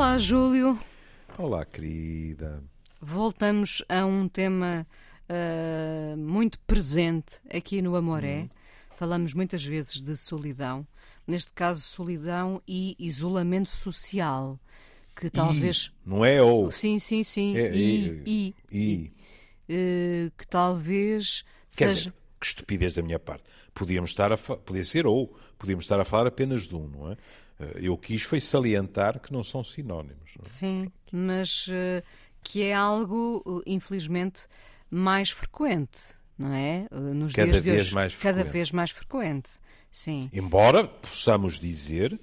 Olá, Júlio. Olá, querida. Voltamos a um tema uh, muito presente aqui no Amoré. Hum. Falamos muitas vezes de solidão, neste caso, solidão e isolamento social. Que talvez. I, não é ou. Sim, sim, sim. É, I, I, I. Uh, que talvez. Quer seja... dizer, que estupidez da minha parte. Podíamos estar a podia ser ou, podíamos estar a falar apenas de um, não é? Eh, eu quis foi salientar que não são sinónimos. Não é? Sim, mas uh, que é algo, infelizmente, mais frequente, não é? Nos cada dias vez hoje, mais frequente. Cada vez mais frequente, sim. Embora possamos dizer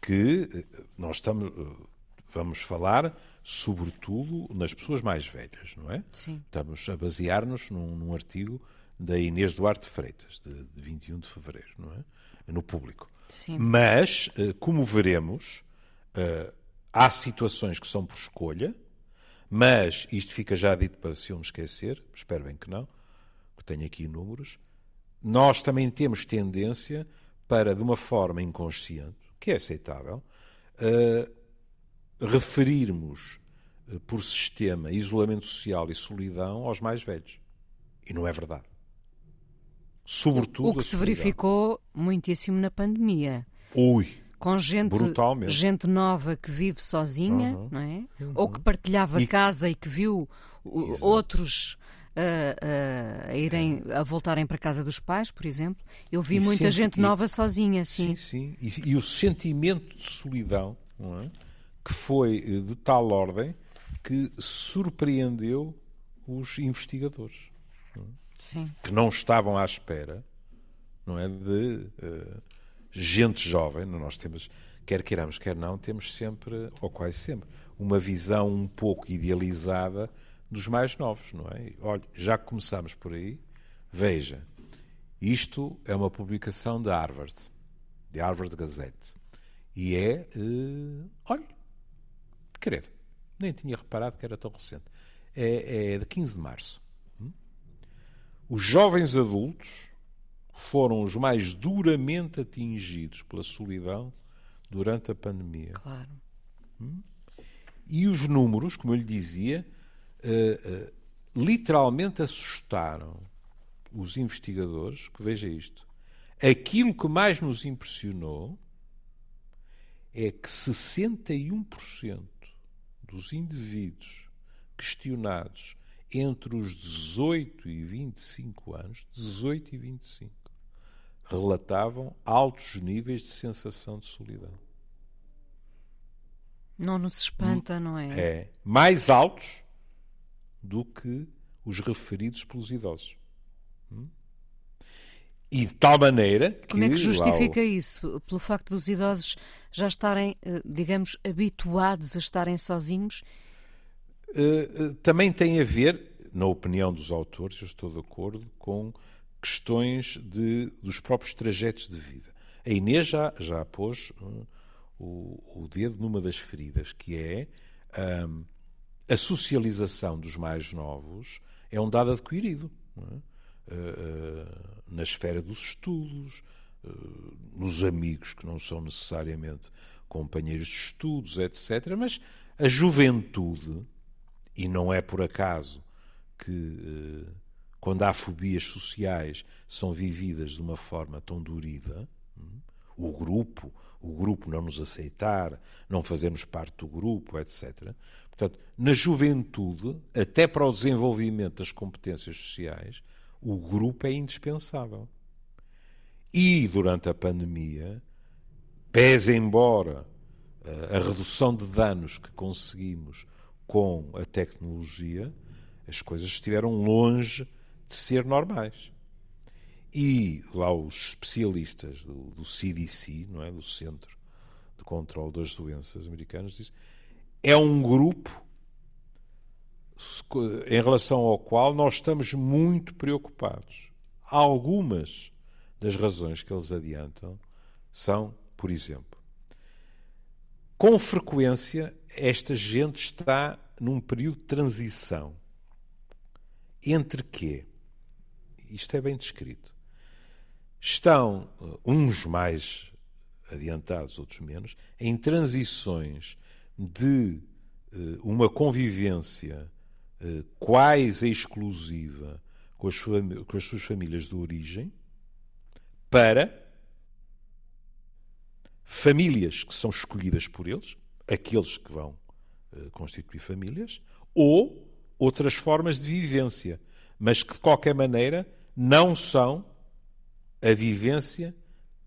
que nós estamos, vamos falar sobretudo nas pessoas mais velhas, não é? Sim. Estamos a basear-nos num, num artigo da Inês Duarte Freitas, de, de 21 de fevereiro, não é? No público. Mas, eh, como veremos, eh, há situações que são por escolha, mas isto fica já dito para se eu me esquecer, espero bem que não, que tenho aqui números. Nós também temos tendência para, de uma forma inconsciente, que é aceitável, uh, referirmos por sistema isolamento social e solidão aos mais velhos. E não é verdade. Sobretudo o que se verificou muitíssimo na pandemia. Ui, com gente, gente nova que vive sozinha, uhum. não é? Uhum. Ou que partilhava e... casa e que viu Exato. outros uh, uh, a irem a voltarem para a casa dos pais, por exemplo. Eu vi e muita senti... gente nova sozinha, sim. Sim, sim. E, e, o sentimento de solidão, não é? Que foi eh, de tal ordem que surpreendeu os investigadores. Não é? Sim. que não estavam à espera, não é, de uh, gente jovem. Nós temos, quer queiramos, quer não, temos sempre, ou quase sempre, uma visão um pouco idealizada dos mais novos, não é? Olha, já começamos por aí. Veja, isto é uma publicação da Harvard, de Harvard Gazette, e é, uh, olha, querer, nem tinha reparado que era tão recente. É, é de 15 de março. Os jovens adultos foram os mais duramente atingidos pela solidão durante a pandemia. Claro. Hum? E os números, como eu lhe dizia, uh, uh, literalmente assustaram os investigadores, que veja isto. Aquilo que mais nos impressionou é que 61% dos indivíduos questionados entre os 18 e 25 anos, 18 e 25, relatavam altos níveis de sensação de solidão. Não nos espanta, não é? É. Mais altos do que os referidos pelos idosos. Hum? E de tal maneira que. Como é que justifica isso? Pelo facto dos idosos já estarem, eh, digamos, habituados a estarem sozinhos também tem a ver, na opinião dos autores, eu estou de acordo, com questões de, dos próprios trajetos de vida. A Inês já, já pôs uh, o, o, dedo numa das feridas, que é um, a socialização dos mais novos é um dado adquirido. É? Uh, na esfera dos estudos, nos amigos que não são necessariamente companheiros de estudos, etc. Mas a juventude e não é por acaso que, eh, quando há fobias sociais, são vividas de uma forma tão dorida. Hum, o grupo, o grupo não nos aceitar, não fazermos parte do grupo, etc. Portanto, na juventude, até para o desenvolvimento das competências sociais, o grupo é indispensável. E durante a pandemia, pese embora eh, a redução de danos que conseguimos com a tecnologia, as coisas estiveram longe de ser normais. E lá os especialistas do, do CDC, não é, do Centro de Controlo das Doenças Americanos, dizem é um grupo em relação ao qual nós estamos muito preocupados. Algumas das razões que eles adiantam são, por exemplo, com frequência, esta gente está num período de transição. Entre quê? Isto é bem descrito. Estão uh, uns mais adiantados, outros menos, em transições de uh, uma convivência uh, quase exclusiva com as, com as suas famílias de origem para famílias que são escolhidas por eles, aqueles que vão uh, constituir famílias, ou outras formas de vivência, mas que de qualquer maneira não são a vivência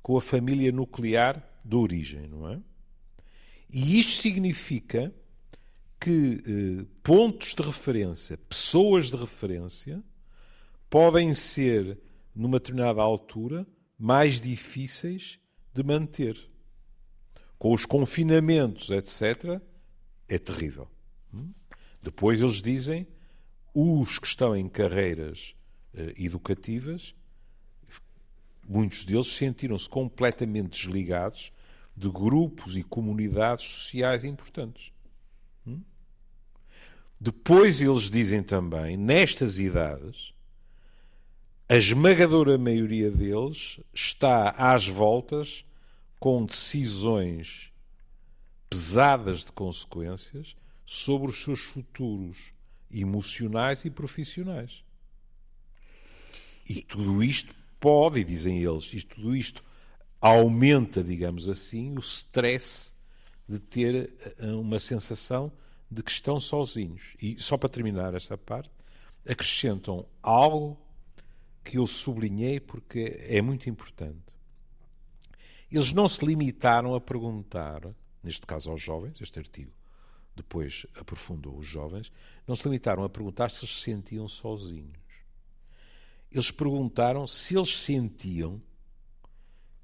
com a família nuclear de origem, não é? E isto significa que eh, pontos de referência, pessoas de referência, podem ser, numa determinada altura, mais difíceis de manter. Com os confinamentos, etc., é terrível. Hum? Depois eles dizem os que estão em carreiras eh, educativas, muitos deles sentiram-se completamente desligados de grupos e comunidades sociais importantes. Hum? Depois eles dizem também, nestas idades, a esmagadora maioria deles está às voltas com decisões pesadas de consequências sobre os seus futuros emocionais e profissionais. E tudo isto pode, dizem eles, isto, tudo isto aumenta, digamos assim, o stress de ter eh, uma sensação de que estão sozinhos. E só para terminar esta parte, acrescentam algo que eu sublinhei porque é muito importante. Eles não se limitaram a perguntar, neste caso aos jovens, este artigo depois aprofundou os jovens, não se limitaram a perguntar se eles se sentiam sozinhos. Eles perguntaram se eles sentiam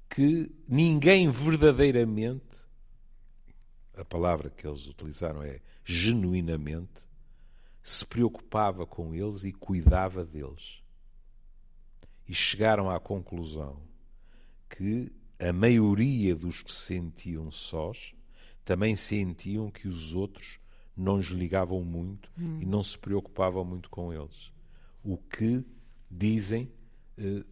que ninguém verdadeiramente, a palavra que eles utilizaram é genuinamente, se preocupava com eles e cuidava deles. E chegaram à conclusão que a maioria dos que se sentiam sós também sentiam que os outros não lhes ligavam muito hum. e não se preocupavam muito com eles. O que, dizem, eh,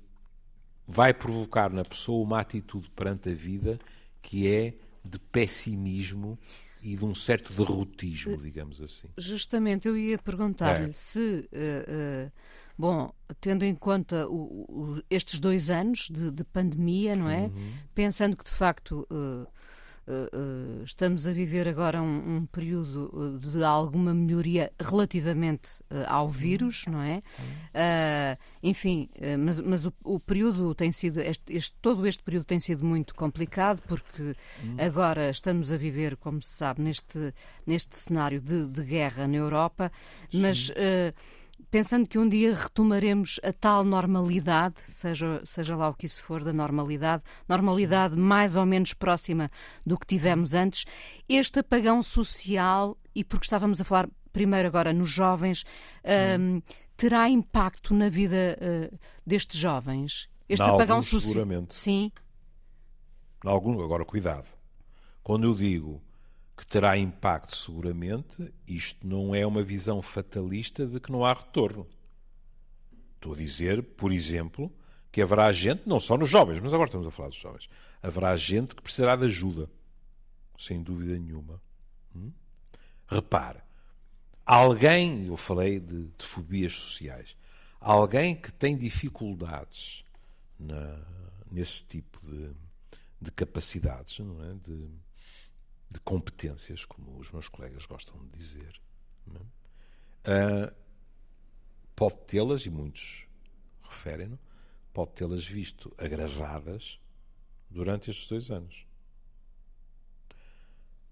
vai provocar na pessoa uma atitude perante a vida que é de pessimismo e de um certo derrotismo, eh, digamos assim. Justamente, eu ia perguntar-lhe é. se, uh, uh, bom, tendo em conta o, o, estes dois anos de, de pandemia, não é? Uhum. Pensando que de facto uh, Uh, estamos a viver agora um, um, período de alguma melhoria relativamente uh, ao vírus, não é? enfim, mas, mas o, o, período tem sido, este, este, todo este período tem sido muito complicado porque agora estamos a viver, como se sabe, neste, neste cenário de, de guerra na Europa, mas pensando que um dia retomaremos a tal normalidade, seja, seja lá o que isso for da normalidade, normalidade Sim. mais ou menos próxima do que tivemos antes, este apagão social, e porque estávamos a falar primeiro agora nos jovens, um, terá impacto na vida uh, destes jovens? Este na apagão social. Seguramente. Sim. Algum, agora, cuidado. Quando eu digo que terá impacto seguramente, isto não é uma visão fatalista de que não há retorno. Estou a dizer, por exemplo, que haverá gente, não só nos jovens, mas agora estamos a falar dos jovens, haverá gente que precisará de ajuda, sem dúvida nenhuma. Hum? Repare, alguém, eu falei de, de, fobias sociais, alguém que tem dificuldades na, nesse tipo de, de capacidades, não é? de, de competências, como os meus colegas gostam de dizer, uh, pode tê-las, e muitos referem-no, pode tê-las visto agravadas durante estes dois anos.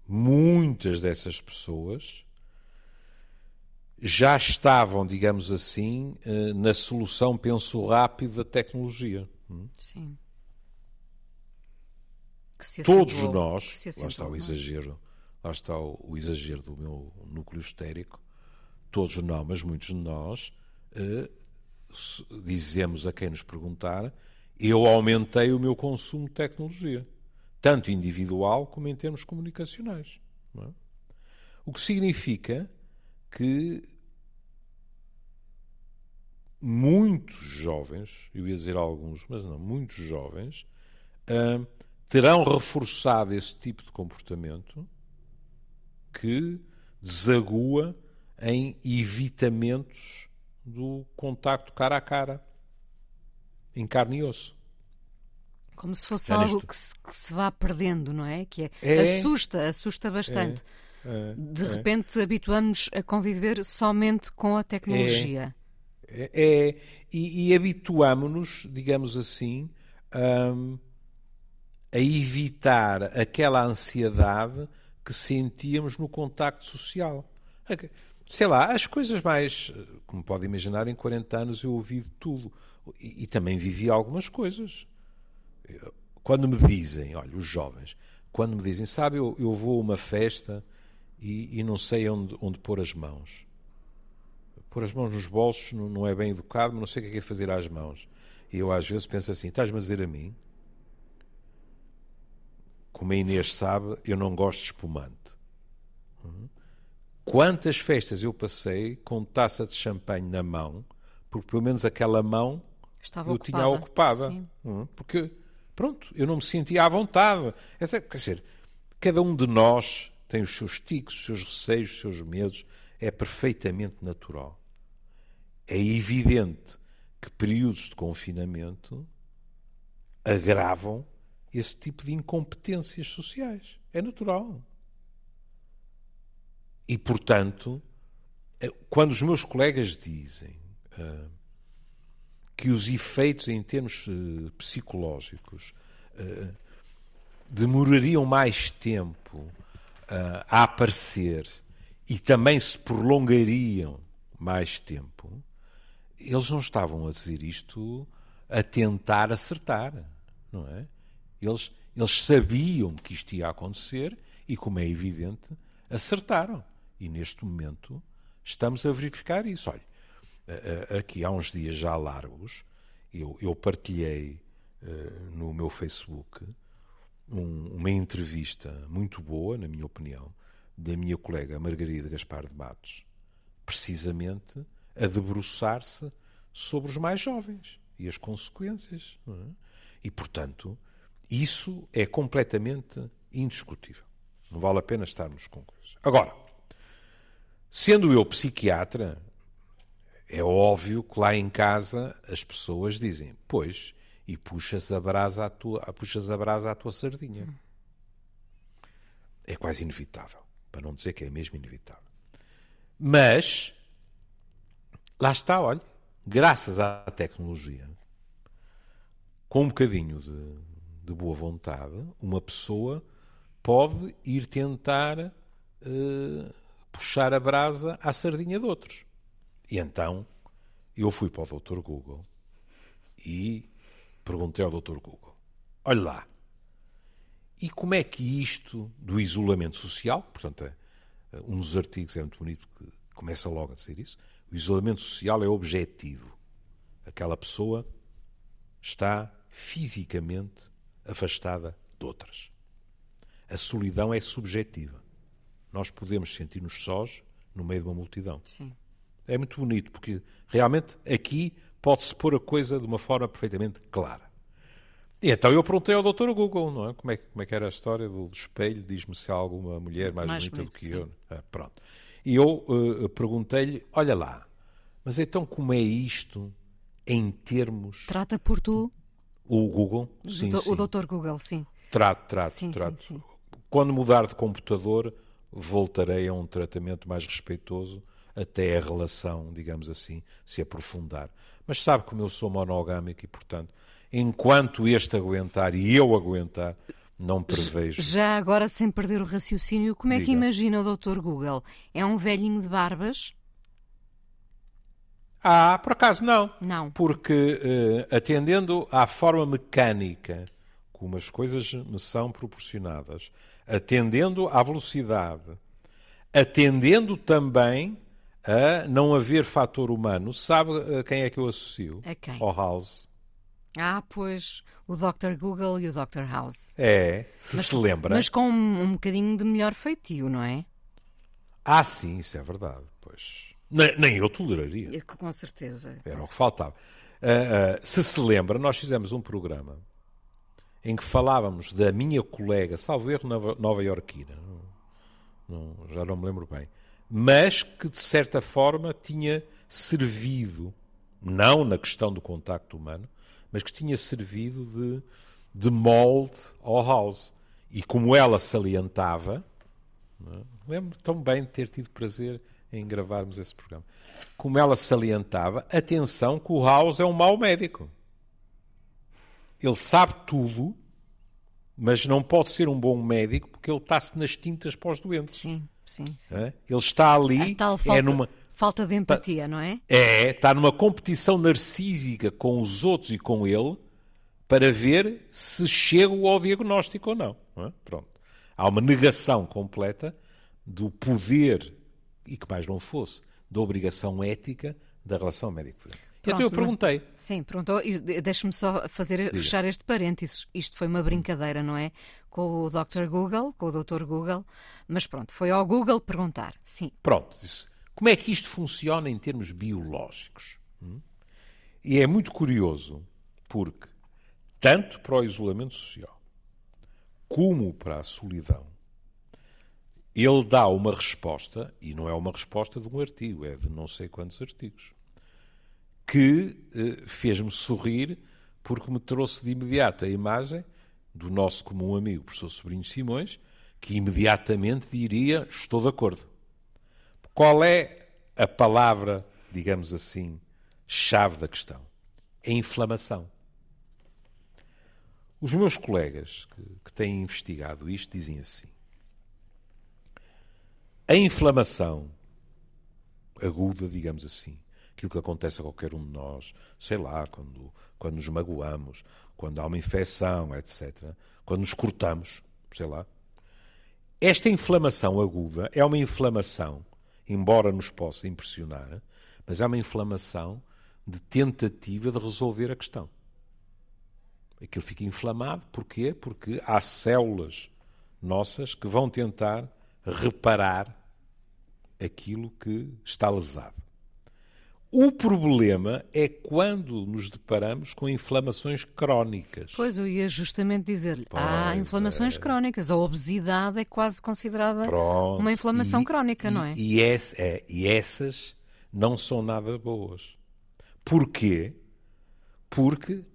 Muitas dessas pessoas já estavam, digamos assim, ah, na solução penso rápido da tecnologia. Hum? Sim todos nós, lá está o exagero, lá está o, o, exagero do meu núcleo histérico, todos nós, mas muitos de nós, eh, dizemos a quem nos perguntar, eu aumentei o meu consumo de tecnologia, tanto individual como em termos comunicacionais. É? O que significa que muitos jovens, eu ia dizer alguns, mas não, muitos jovens, uh, terão reforçado esse tipo de comportamento que desagua em evitamentos do contacto cara a cara, em carne e osso. Como se fosse Já algo que se, que se, vá perdendo, não é? Que é, é assusta, assusta bastante. É, é, de é. repente habituamos a conviver somente com a tecnologia. É, é e, e habituamos-nos, digamos assim, um, a evitar aquela ansiedade que sentíamos no contacto social. Sei lá, as coisas mais, como pode imaginar, em 40 anos eu ouvi de tudo. E, e também vivi algumas coisas. Quando me dizem, olha, os jovens, quando me dizem, sabe, eu, eu vou a uma festa e, e não sei onde, onde pôr as mãos. Pôr as mãos nos bolsos não, é bem educado, mas não sei o que é que é fazer às mãos. E eu às vezes penso assim, estás-me a dizer a mim? Como a Inês sabe, eu não gosto de espumante. Quantas festas eu passei com taça de champanhe na mão, porque pelo menos aquela mão Estava eu ocupada. tinha ocupada. Sim. Porque, pronto, eu não me sentia à vontade. Quer dizer, cada um de nós tem os seus ticos, os seus receios, os seus medos. É perfeitamente natural. É evidente que períodos de confinamento agravam esse tipo de incompetências sociais. É natural. E, portanto, eh, quando os meus colegas dizem uh, que os efeitos em termos uh, psicológicos demorariam mais tempo a aparecer e também se prolongariam mais tempo, eles não estavam a dizer isto a tentar acertar, não é? Eles, eles sabiam que isto ia acontecer e, como é evidente, acertaram. E neste momento estamos a verificar isso. Olha, aqui há uns dias já largos, eu, eu partilhei uh, no meu Facebook um, uma entrevista muito boa, na minha opinião, da minha colega Margarida Gaspar de Matos, precisamente a debruçar-se sobre os mais jovens e as consequências. É? E, portanto, isso é completamente indiscutível. Não vale a pena estarmos com coisas. Agora, sendo eu psiquiatra, é óbvio que lá em casa as pessoas dizem: Pois, e puxas a brasa à tua, puxas a brasa à tua sardinha. É quase inevitável, para não dizer que é mesmo inevitável. Mas, lá está, olha, graças à tecnologia, com um bocadinho de, de boa vontade, uma pessoa pode ir tentar uh, puxar a brasa à sardinha de outros. E então eu fui para o Dr. Google e perguntei ao Dr. Google: olha lá, e como é que isto do isolamento social, portanto, é, um dos artigos é muito bonito que começa logo a dizer isso, o isolamento social é objetivo. Aquela pessoa está fisicamente afastada de outras. A solidão é subjetiva. Nós podemos sentir-nos sós no meio de uma multidão. Sim. É muito bonito, porque realmente aqui pode-se pôr a coisa de uma forma perfeitamente clara. E então eu perguntei ao Dr. Google, não é? Como é, como é que era a história do, do espelho? Diz-me se há alguma mulher mais, mais bonita do que sim. eu. Ah, pronto. E eu uh, perguntei-lhe: olha lá, mas então como é isto em termos. Trata por tu. O Google? Sim, o, sim. o Dr. Google, sim. Trato, trato, sim, trato. Sim, sim. Quando mudar de computador, voltarei a um tratamento mais respeitoso até a relação, digamos assim, se aprofundar. Mas sabe como eu sou monogâmico e, portanto, enquanto este aguentar e eu aguentar, não prevejo. Já agora, sem perder o raciocínio, como é Diga. que imagina o Dr. Google? É um velhinho de barbas? Ah, por acaso não. Não. Porque, uh, atendendo à forma mecânica como as coisas me são proporcionadas, atendendo à velocidade, atendendo também a não haver fator humano. Sabe a quem é que eu associo? A quem? Ao House. Ah, pois, o Dr. Google e o Dr. House. É, se mas, se lembra. Mas com um, um bocadinho de melhor feitio, não é? Ah, sim, isso é verdade, pois. Nem, nem eu toleraria. Com certeza. Era o que faltava. Uh, uh, se se lembra, nós fizemos um programa em que falávamos da minha colega, salvo erro, nova-iorquina, não, já não me lembro bem, mas que de certa forma tinha servido, não na questão do contacto humano, mas que tinha servido de, de molde ao House. E como ela salientava, é? lembro tão bem de ter tido prazer em gravarmos esse programa, como ela salientava, atenção que o House é um mau médico. Ele sabe tudo, mas não pode ser um bom médico porque ele está-se nas tintas para os doentes. Sim, sim. sim. É? Ele está ali, tal falta, é numa falta de empatia, não é? É, está numa competição narcísica com os outros e com ele para ver se chega ao diagnóstico ou não. não é? Pronto. Há uma negação completa do poder, e que mais não fosse, da obrigação ética da relação médico-doente. Então eu perguntei. Sim, pronto. Deixe-me só fazer, Diga. fechar este parênteses. Isto foi uma brincadeira, não é? Com o Dr. Google, com o Dr. Google. Mas pronto, foi ao Google perguntar. Sim. Pronto. Como é que isto funciona em termos biológicos? Hum? E é muito curioso, porque tanto para o isolamento social como para a solidão, ele dá uma resposta, e não é uma resposta de um artigo, é de não sei quantos artigos que eh, fez-me sorrir porque me trouxe de imediato a imagem do nosso comum amigo, professor Sobrinho Simões, que imediatamente diria: Estou de acordo. Qual é a palavra, digamos assim, chave da questão? É inflamação. Os meus colegas que, que têm investigado isto dizem assim: a inflamação aguda, digamos assim, aquilo que acontece a qualquer um de nós, sei lá, quando, quando nos magoamos, quando há uma infecção, etc., quando nos cortamos, sei lá. Esta inflamação aguda é uma inflamação, embora nos possa impressionar, mas é uma inflamação de tentativa de resolver a questão. Aquilo fica inflamado, porquê? Porque há células nossas que vão tentar reparar aquilo que está lesado. O problema é quando nos deparamos com inflamações crónicas. Pois, eu ia justamente dizer-lhe, há inflamações é. crónicas. A obesidade é quase considerada Pronto. uma inflamação e, crónica, e, não é? E, esse, é? e essas não são nada boas. Porquê? Porque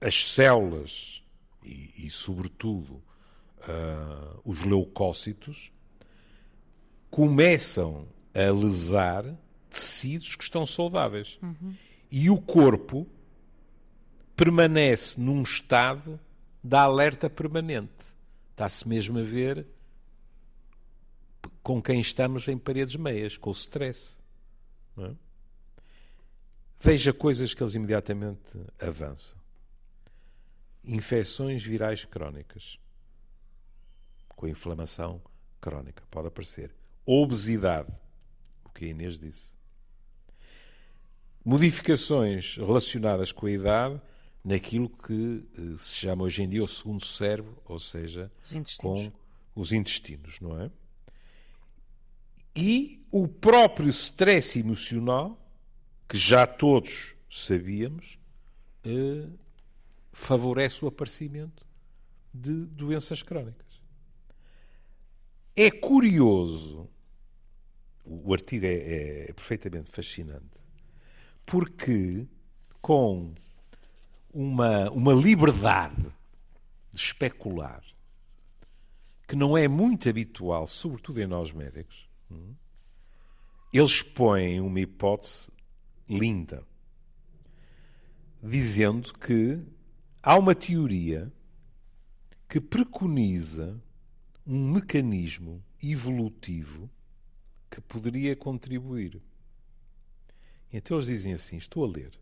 as células e, e sobretudo, uh, os leucócitos começam a lesar tecidos que estão saudáveis. Uhum. E o corpo permanece num estado de alerta permanente. Está-se mesmo a ver com quem estamos em paredes meias, com o stress. É? Veja coisas que eles imediatamente avançam. Infecções virais crónicas, com inflamação crónica, pode aparecer. Obesidade, que a Inês disse. Modificações relacionadas com a idade naquilo que eh, se chama hoje em dia o segundo cérebro, ou seja, os com os intestinos, não é? E o próprio stress emocional, que já todos sabíamos, eh, favorece o aparecimento de doenças crónicas. É curioso o artigo é, é, é perfeitamente fascinante, porque com uma, uma liberdade de especular que não é muito habitual, sobretudo em nós médicos, hum, eles põem uma hipótese linda, dizendo que há uma teoria que preconiza um mecanismo evolutivo que poderia contribuir. Então eles dizem assim: estou a ler.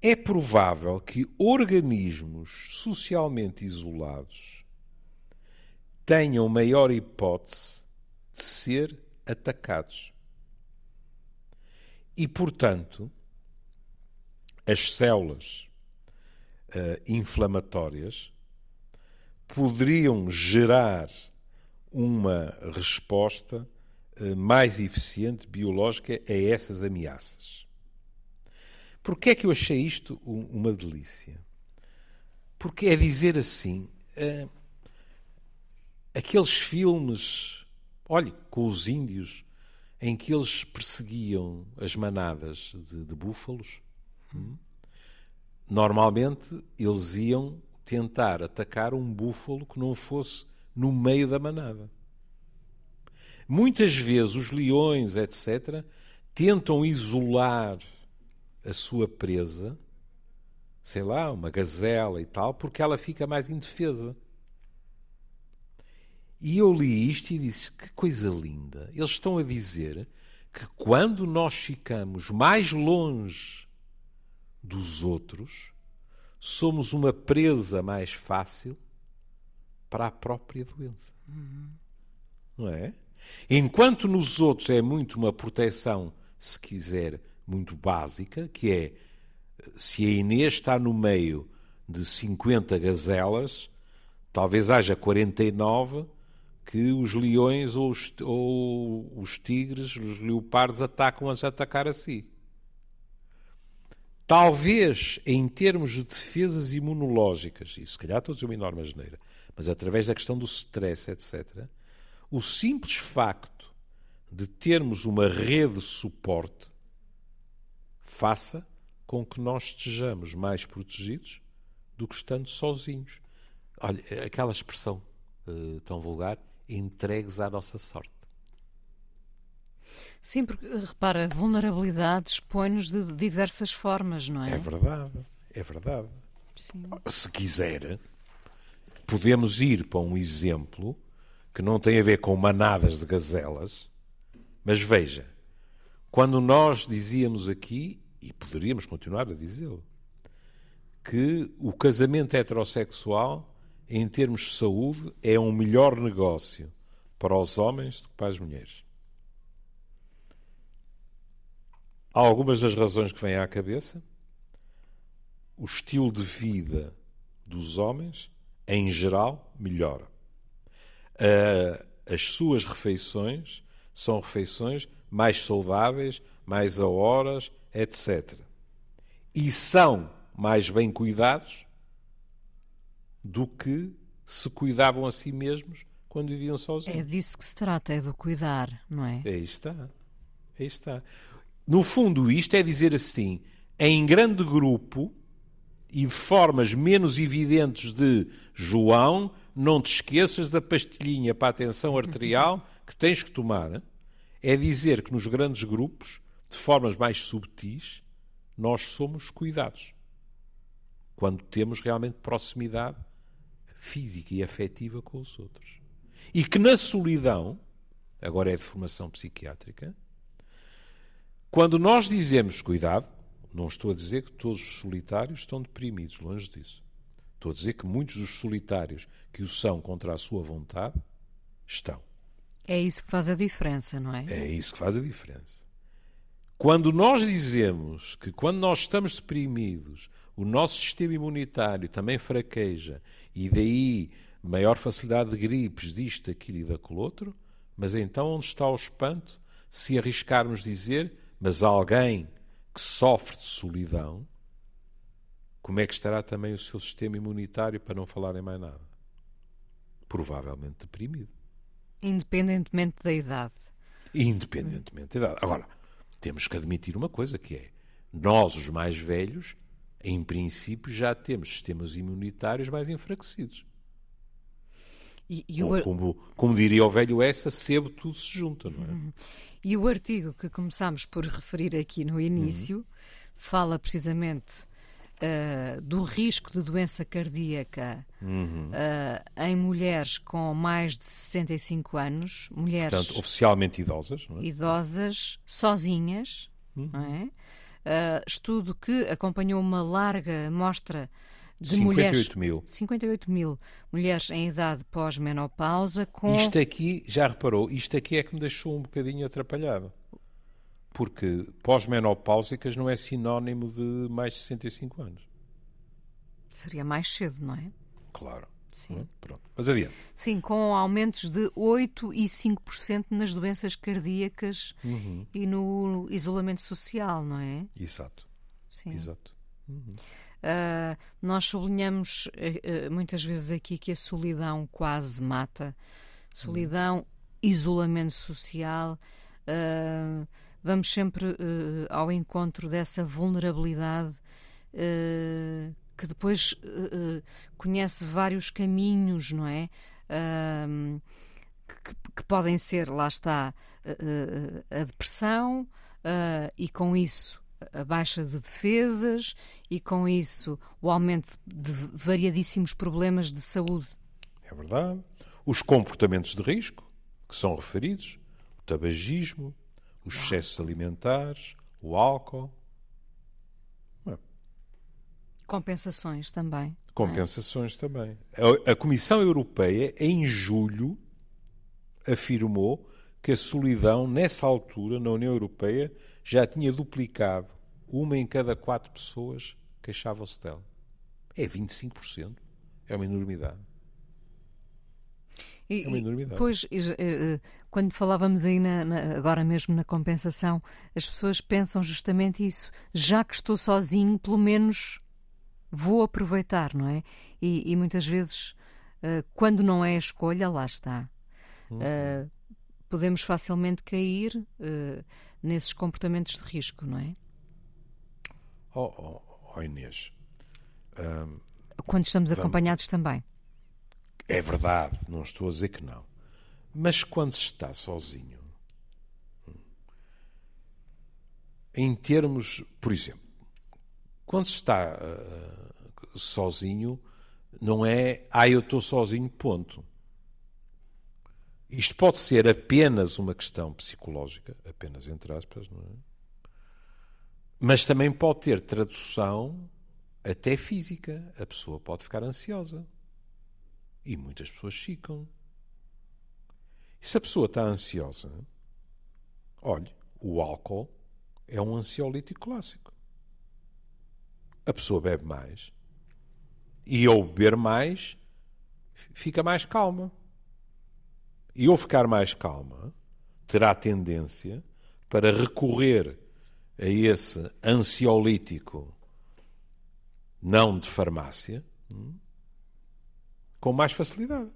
É provável que organismos socialmente isolados tenham maior hipótese de ser atacados. E, portanto, as células uh, inflamatórias poderiam gerar uma resposta mais eficiente biológica a essas ameaças. Porquê é que eu achei isto uma delícia? Porque é dizer assim, eh, aqueles filmes, olhe, com os índios, em que eles perseguiam as manadas de, de búfalos, hum, normalmente eles iam tentar atacar um búfalo que não fosse no meio da manada. Muitas vezes os leões, etc., tentam isolar a sua presa, sei lá, uma gazela e tal, porque ela fica mais indefesa. E eu li isto e disse: que coisa linda. Eles estão a dizer que quando nós ficamos mais longe dos outros, somos uma presa mais fácil para a própria doença. Uhum. Não é? Enquanto nos outros é muito uma proteção, se quiser, muito básica, que é se a Inês está no meio de 50 gazelas, talvez haja 49 que os leões ou os, ou os tigres, os leopardos, atacam-as a atacar a si. Talvez em termos de defesas imunológicas, e se calhar estou a dizer uma enorme asneira, mas através da questão do stress, etc., o simples facto de termos uma rede de suporte faça com que nós estejamos mais protegidos do que estando sozinhos. Olha, aquela expressão uh, tão vulgar, entregues à nossa sorte. Sim, porque repara, vulnerabilidade expõe-nos de diversas formas, não é? É verdade, é verdade. Sim. Se quiser, podemos ir para um exemplo que não tem a ver com manadas de gazelas, mas veja, quando nós dizíamos aqui, e poderíamos continuar a dizê-lo, que o casamento heterossexual, em termos de saúde, é um melhor negócio para os homens do que para as mulheres. Há algumas das razões que vêm à cabeça. O estilo de vida dos homens em geral, melhora. As suas refeições são refeições mais saudáveis, mais a horas, etc. E são mais bem cuidados do que se cuidavam a si mesmos quando viviam sozinhos. É disso que se trata, é do cuidar, não é? Aí está. Aí está. No fundo, isto é dizer assim: em grande grupo, e de formas menos evidentes de João, não te esqueças da pastilhinha para a tensão arterial que tens que tomar, é dizer que nos grandes grupos, de formas mais subtis, nós somos cuidados. Quando temos realmente proximidade física e afetiva com os outros. E que na solidão, agora é de formação psiquiátrica, quando nós dizemos cuidado, não estou a dizer que todos os solitários estão deprimidos, longe disso. Estou a dizer que muitos dos solitários que o são contra a sua vontade estão. É isso que faz a diferença, não é? É isso que faz a diferença. Quando nós dizemos que quando nós estamos deprimidos, o nosso sistema imunitário também fraqueja e daí maior facilidade de gripes, disto, aquilo e daquele outro, mas então onde está o espanto se arriscarmos dizer, mas alguém que sofre de solidão, como é que estará também o seu sistema imunitário para não falar em mais nada? Provavelmente deprimido. Independentemente da idade. Independentemente da idade. Agora, temos que admitir uma coisa que é, nós, os mais velhos, em princípio, já temos sistemas imunitários mais enfraquecidos. E, e o... como, como, diria o velho essa, sebo tudo se junta, não é? Uhum. E o artigo que começámos por referir aqui no início uhum. fala precisamente uh, do risco de doença cardíaca uhum. uh, em mulheres com mais de 65 anos, mulheres Portanto, oficialmente idosas, é? idosas, sozinhas, uhum. é? Uh, estudo que acompanhou uma larga amostra de 58 mulheres, mil. 58 mil mulheres em idade pós-menopausa com... Isto aqui, já reparou, isto aqui é que me deixou um bocadinho atrapalhado. Porque pós-menopáusicas não é sinónimo de mais de 65 anos. Seria mais cedo, não é? Claro. Sim. Hum, pronto. Mas adiante. Sim, com aumentos de 8 e 5% nas doenças cardíacas uhum. e no isolamento social, não é? Exato. Sim. Exato. Uhum. Uh, nós sublinhamos uh, muitas vezes aqui que a solidão quase mata. Solidão, isolamento social. Uh, vamos sempre ao encontro dessa vulnerabilidade que depois conhece vários caminhos, não é? Que, que, podem ser, lá está, a depressão, e com isso a baixa de defesas e, com isso, o aumento de variadíssimos problemas de saúde. É verdade. Os comportamentos de risco, que são referidos, o tabagismo, os excessos alimentares, o álcool. Compensações também. É? Compensações é? também. A, a Comissão Europeia, em julho, afirmou que a solidão, nessa altura, na União Europeia, já tinha duplicado. Uma em cada quatro pessoas queixava-se dela. É 25%. É uma enormidade. E, é uma enormidade. Pois, eh, quando falávamos aí na, na, agora mesmo na compensação, as pessoas pensam justamente isso. Já que estou sozinho, pelo menos vou aproveitar, não é? E, e muitas vezes, eh, quando não é a escolha, lá está. Uh, podemos facilmente cair. Uh, nesses comportamentos de risco, não é? Oh, oh, oh Inês. Um, Quando estamos vamos... acompanhados também. É verdade, não estou a dizer que não. Mas quando se está sozinho, em termos, por exemplo, quando se está uh, sozinho, não é, ah, eu estou sozinho, ponto. Isto pode ser apenas uma questão psicológica, apenas entre aspas, não é? Mas também pode ter tradução até física. A pessoa pode ficar ansiosa. E muitas pessoas ficam. E se a pessoa está ansiosa, olhe, o álcool é um ansiolítico clássico. A pessoa bebe mais e ao beber mais fica mais calma e ou ficar mais calma, terá tendência para recorrer a esse ansiolítico não de farmácia hum, com mais facilidade.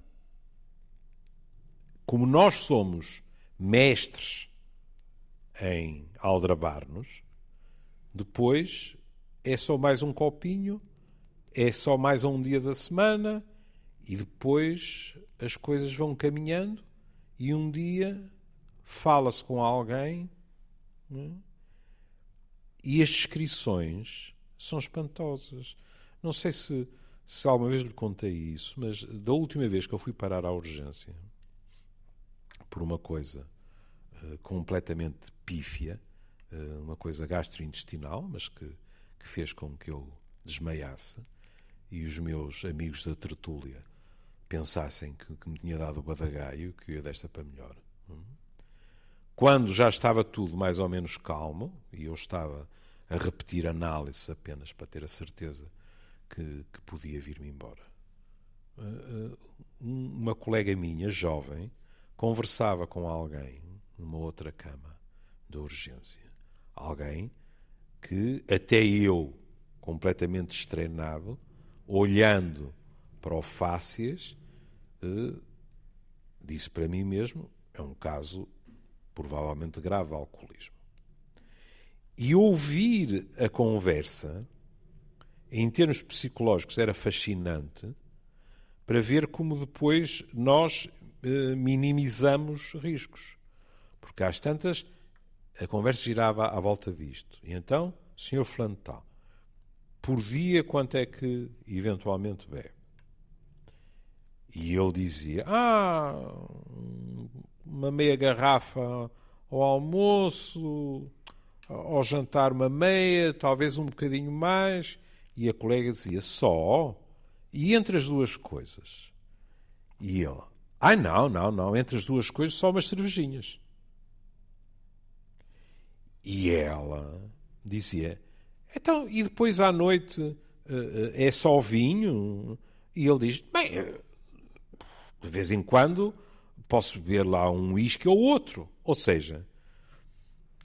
Como nós somos mestres em aldrabar-nos, depois é só mais um copinho, é só mais um dia da semana e depois as coisas vão caminhando e um dia fala-se com alguém é? e as descrições são espantosas. Não sei se, se alguma vez lhe contei isso, mas da última vez que eu fui parar à urgência por uma coisa uh, completamente pífia, uh, uma coisa gastrointestinal, mas que, que fez com que eu desmaiasse, e os meus amigos da tertúlia pensassem que, que me tinha dado o badagaio, que ia desta para melhor. Quando já estava tudo mais ou menos calmo, e eu estava a repetir análises apenas para ter a certeza que, que podia vir-me embora, eh, eh, uma colega minha, jovem, conversava com alguém numa outra cama da urgência. Alguém que até eu, completamente estrenado, olhando para o Fácias, eh, disse para mim mesmo, é um caso provavelmente grave de alcoolismo. E ouvir a conversa, em termos psicológicos, era fascinante para ver como depois nós eh, minimizamos riscos. Porque às tantas a conversa girava à volta disto. E então, Sr. Flantal, por dia quanto é que eventualmente bebe? E ele dizia: Ah, uma meia garrafa ao almoço, ao jantar uma meia, talvez um bocadinho mais. E a colega dizia: Só? E entre as duas coisas? E ele: Ai, não, não, não, entre as duas coisas só umas cervejinhas. E ela dizia: Então, e depois à noite eh, eh, é só vinho? E ele diz: Bem, de vez em quando posso beber lá um uísque ou outro. Ou seja,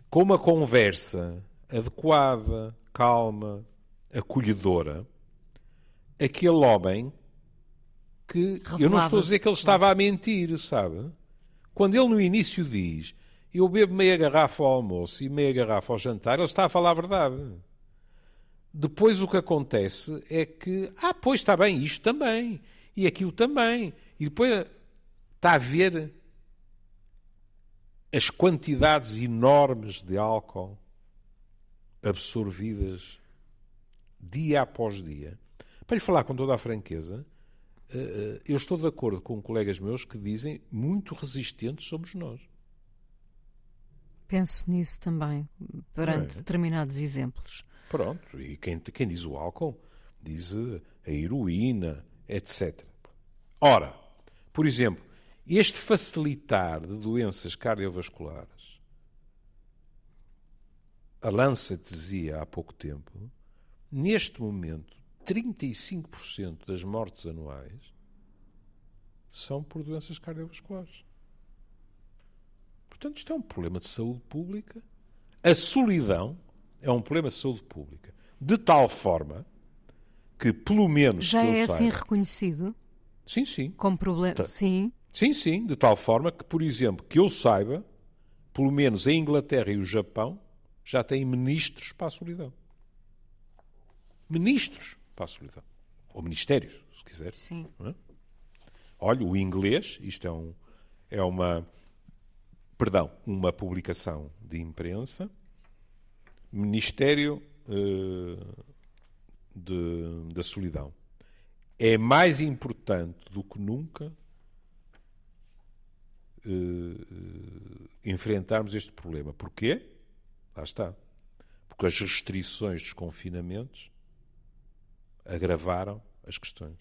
com uma conversa adequada, calma, acolhedora aquele homem que eu não estou a dizer que ele estava a mentir, sabe? Quando ele no início diz eu bebo meia garrafa ao almoço e meia garrafa ao jantar, ele está a falar a verdade. Depois o que acontece é que, ah, pois está bem, isto também, e aquilo também. E depois está a ver as quantidades enormes de álcool absorvidas dia após dia. Para lhe falar com toda a franqueza, eh, eh, eu estou de acordo com colegas meus que dizem muito resistentes somos nós. Penso nisso também, perante é. determinados exemplos. Pronto, e quem, quem diz o álcool diz a heroína, etc. Ora, por exemplo, este facilitar de doenças cardiovasculares, a Lancet dizia há pouco tempo, neste momento, 35% das mortes anuais são por doenças cardiovasculares. Portanto, isto é um problema de saúde pública. A solidão é um problema de saúde pública. De tal forma que, pelo menos. Já é assim saiba, reconhecido? Sim, sim. Como problema. Tá. Sim. Sim, sim. De tal forma que, por exemplo, que eu saiba, pelo menos a Inglaterra e o Japão já têm ministros para a solidão. Ministros para a solidão. Ou ministérios, se quiser. Sim. É? Olha, o inglês, isto é, um, é uma. Perdão, uma publicação de imprensa Ministério uh, de, da Solidão. É mais importante do que nunca uh, enfrentarmos este problema. Porquê? Lá está. Porque as restrições dos confinamentos agravaram as questões.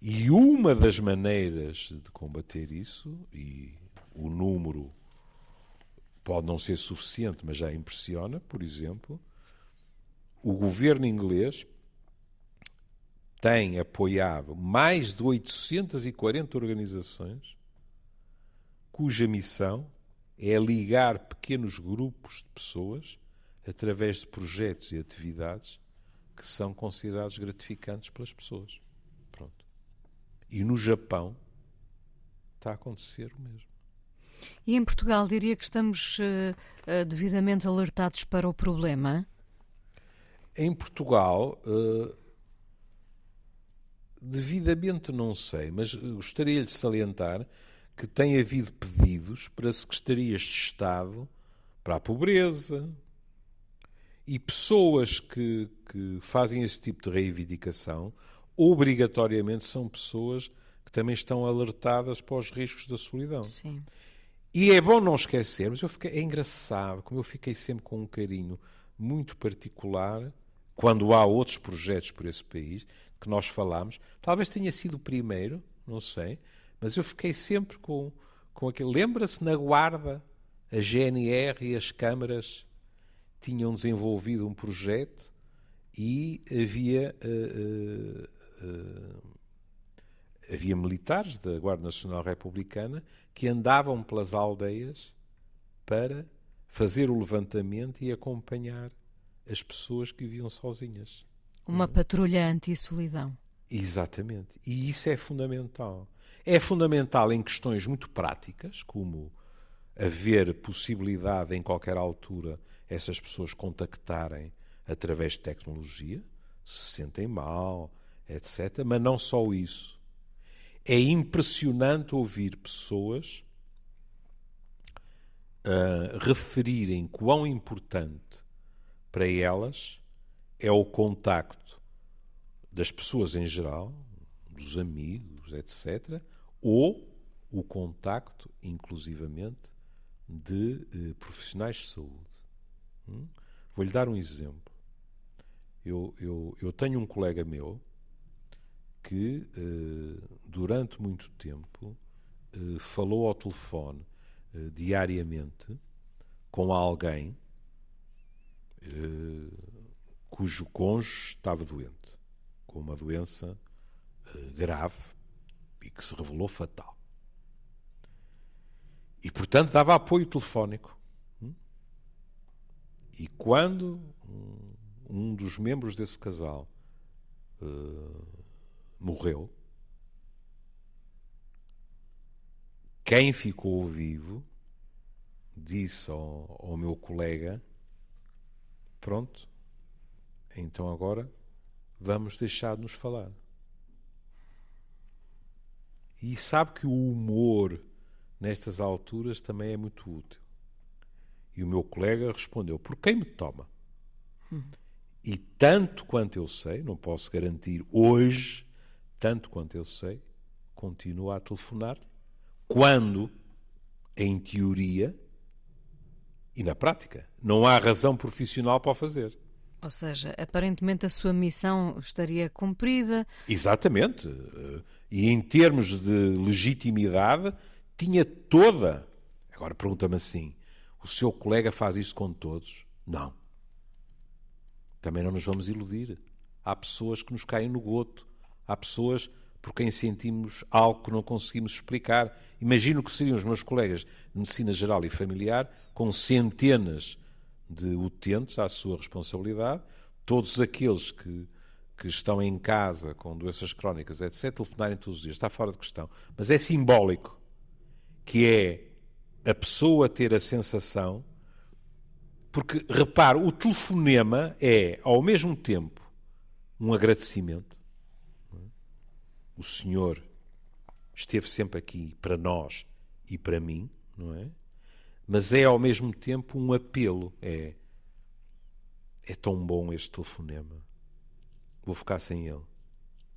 E uma das maneiras de combater isso, e o número pode não ser suficiente, mas já impressiona, por exemplo, o governo inglês tem apoiado mais de 840 organizações cuja missão é ligar pequenos grupos de pessoas através de projetos e atividades que são considerados gratificantes pelas pessoas. Pronto. E no Japão está a acontecer o mesmo. E em Portugal diria que estamos uh, devidamente alertados para o problema? Em Portugal, uh, devidamente não sei, mas gostaria de salientar que tem havido pedidos para secretarias de Estado para a pobreza e pessoas que, que fazem esse tipo de reivindicação obrigatoriamente são pessoas que também estão alertadas para os riscos da solidão. Sim. E é bom não esquecermos, eu fiquei, é engraçado como eu fiquei sempre com um carinho muito particular quando há outros projetos por esse país que nós falamos. Talvez tenha sido o primeiro, não sei, mas eu fiquei sempre com, com aquele. Lembra-se na Guarda, a GNR e as câmaras tinham desenvolvido um projeto e havia. Uh, uh, havia militares da Guarda Nacional Republicana que andavam pelas aldeias para fazer o levantamento e acompanhar as pessoas que viviam sozinhas. Uma hum. patrulha anti-solidão. Exatamente. E isso é fundamental. É fundamental em questões muito práticas, como haver possibilidade em qualquer altura essas pessoas contactarem através de tecnologia, se sentem mal, etc. Mas não só isso é impressionante ouvir pessoas uh, referirem quão importante para elas é o contacto das pessoas em geral, dos amigos, etc., ou o contacto, inclusivamente, de uh, profissionais de saúde. Hum? Vou-lhe dar um exemplo. Eu, eu, eu tenho um colega meu que eh, durante muito tempo eh, falou ao telefone eh, diariamente com alguém cujo cônjuge estava doente, com uma doença grave e que se revelou fatal. E, portanto, dava apoio telefónico. E quando um dos membros desse casal uh, morreu, quem ficou vivo disse ao, ao meu colega: Pronto, então agora vamos deixar de nos falar. E sabe que o humor nestas alturas também é muito útil. E o meu colega respondeu: Por quem me toma? Hum. E tanto quanto eu sei, não posso garantir hoje, tanto quanto eu sei, continua a telefonar quando, em teoria e na prática, não há razão profissional para o fazer. Ou seja, aparentemente a sua missão estaria cumprida. Exatamente. E em termos de legitimidade, tinha toda. Agora pergunta-me assim: o seu colega faz isso com todos? Não. Também não nos vamos iludir. Há pessoas que nos caem no goto. Há pessoas por quem sentimos algo que não conseguimos explicar. Imagino que seriam os meus colegas de medicina geral e familiar, com centenas de utentes à sua responsabilidade, todos aqueles que, que estão em casa com doenças crónicas, etc., telefonarem todos os dias. Está fora de questão. Mas é simbólico que é a pessoa ter a sensação. Porque, repare, o telefonema é, ao mesmo tempo, um agradecimento. O Senhor esteve sempre aqui para nós e para mim, não é? Mas é ao mesmo tempo um apelo. É, é tão bom este telefonema. Vou ficar sem ele.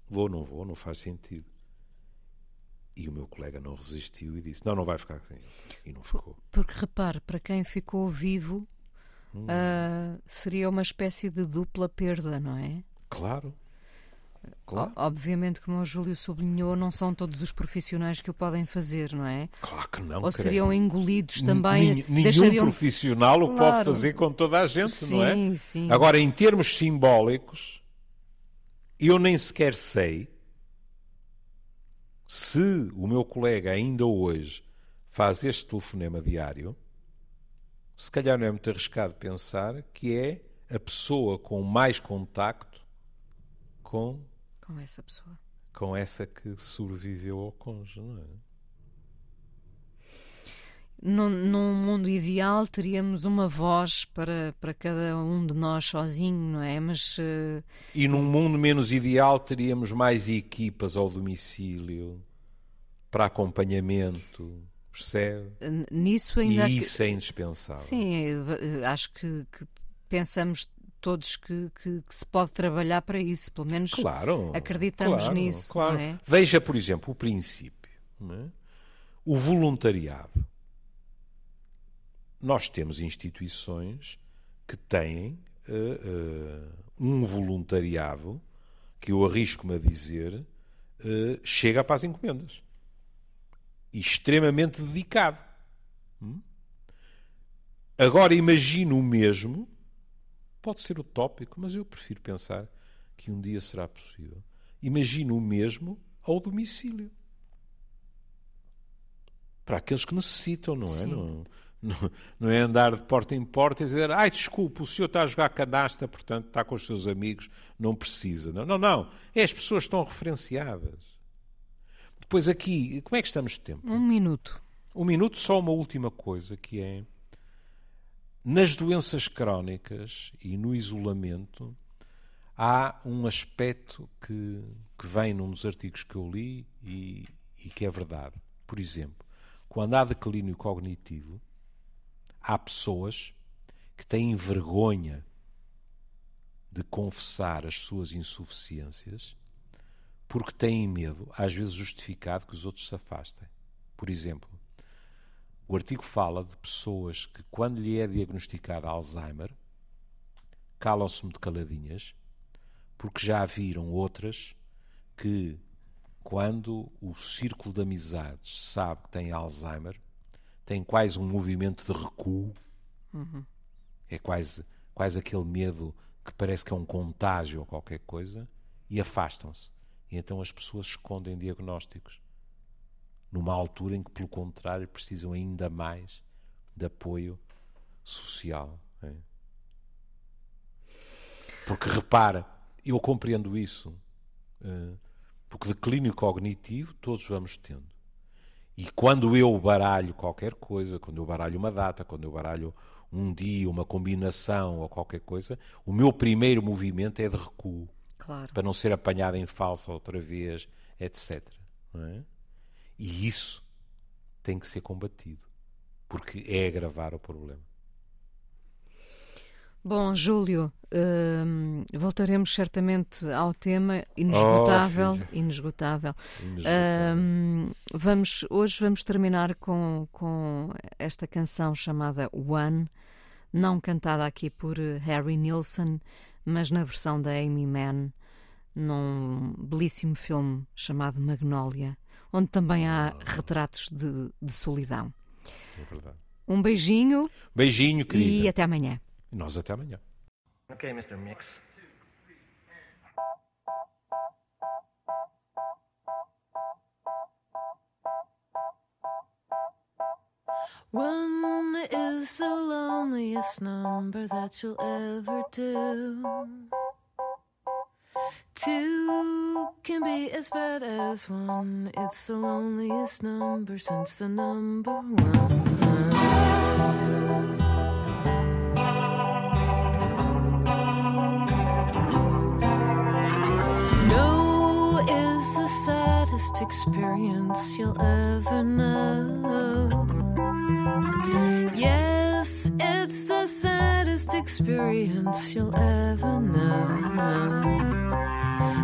Vou, não vou, não faz sentido. E o meu colega não resistiu e disse: Não, não vai ficar ele. E não ficou. Porque repare, para quem ficou vivo, hum. uh, seria uma espécie de dupla perda, não é? Claro. Claro. Obviamente, como o Júlio sublinhou, não são todos os profissionais que o podem fazer, não é? Claro que não. Ou seriam engolidos também. Nenhum deixariam... profissional o claro. pode fazer com toda a gente, sim, não é? Sim. Agora, em termos simbólicos, eu nem sequer sei se o meu colega ainda hoje faz este telefonema diário. Se calhar não é muito arriscado pensar que é a pessoa com mais contacto com com essa pessoa. Com essa que sobreviveu ao cônjuge, não é? Num, num, mundo ideal teríamos uma voz para, para cada um de nós sozinho, não é? Mas uh... e num mundo menos ideal teríamos mais equipas ao domicílio para acompanhamento, percebe? Nisso ainda e isso que... é indispensável. Sim, acho que, que pensamos todos que, que, que, se pode trabalhar para isso, pelo menos claro, acreditamos claro, nisso. Claro. É? Veja, por exemplo, o princípio. É? O voluntariado. Nós temos instituições que têm uh, uh, um voluntariado que eu arrisco-me a dizer uh, chega para as encomendas. E extremamente dedicado. Hum? Agora imagino o mesmo Pode ser utópico, mas eu prefiro pensar que um dia será possível. Imagino o mesmo ao domicílio. Para aqueles que necessitam, não é? Não, não, não, é andar de porta em porta e dizer ai, desculpe, o senhor está a jogar canasta, portanto está com os seus amigos, não precisa. Não, não, não. É as pessoas que estão referenciadas. Depois aqui, como é que estamos de tempo? Um minuto. Um minuto, só uma última coisa que é nas doenças crónicas e no isolamento, há um aspecto que, que vem num dos artigos que eu li e, e que é verdade. Por exemplo, quando há declínio cognitivo, há pessoas que têm vergonha de confessar as suas insuficiências porque têm medo, às vezes justificado, que os outros se afastem. Por exemplo, o artigo fala de pessoas que, quando lhe é diagnosticado Alzheimer, calam-se de caladinhas, porque já viram outras que, quando o círculo de amizades sabe que tem Alzheimer, tem quase um movimento de recuo. Uhum. É quase, quase aquele medo que parece que é um contágio ou qualquer coisa, e afastam-se. E então as pessoas escondem diagnósticos numa altura em que, pelo contrário, precisam ainda mais de apoio social. É? Porque repara, eu compreendo isso. Uh, porque declínio cognitivo todos vamos tendo. E quando eu baralho qualquer coisa, quando eu baralho uma data, quando eu baralho um dia, uma combinação ou qualquer coisa, o meu primeiro movimento é de recuo. Claro. Para não ser apanhado em falsa outra vez, etc. É? E isso tem que ser combatido, porque é agravar o problema. Bom, Júlio, hum, voltaremos certamente ao tema inesgotável. Oh, inesgotável. inesgotável. Hum, vamos, hoje vamos terminar com, com esta canção chamada One, não cantada aqui por Harry Nilsson, mas na versão da Amy Mann, num belíssimo filme chamado Magnolia, onde também há retratos de, de solidão. É verdade. Um beijinho. Beijinho, querida. E até amanhã. E nós até amanhã. Ok, Mr. Mix. One is the loneliest number that you'll ever do. Two can be as bad as one. It's the loneliest number since the number one. Saddest experience you'll ever know. Yes, it's the saddest experience you'll ever know.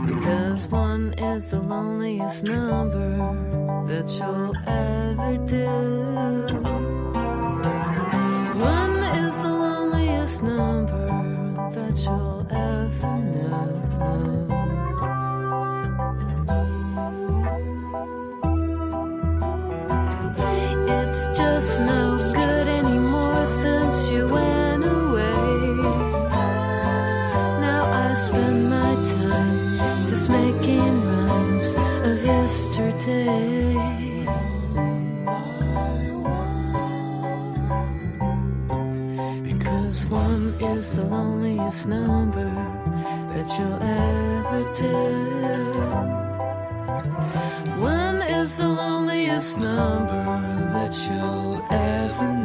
Because one is the loneliest number that you'll ever do. One is the loneliest number that you'll ever the loneliest number that you'll ever do. One is the loneliest number that you'll ever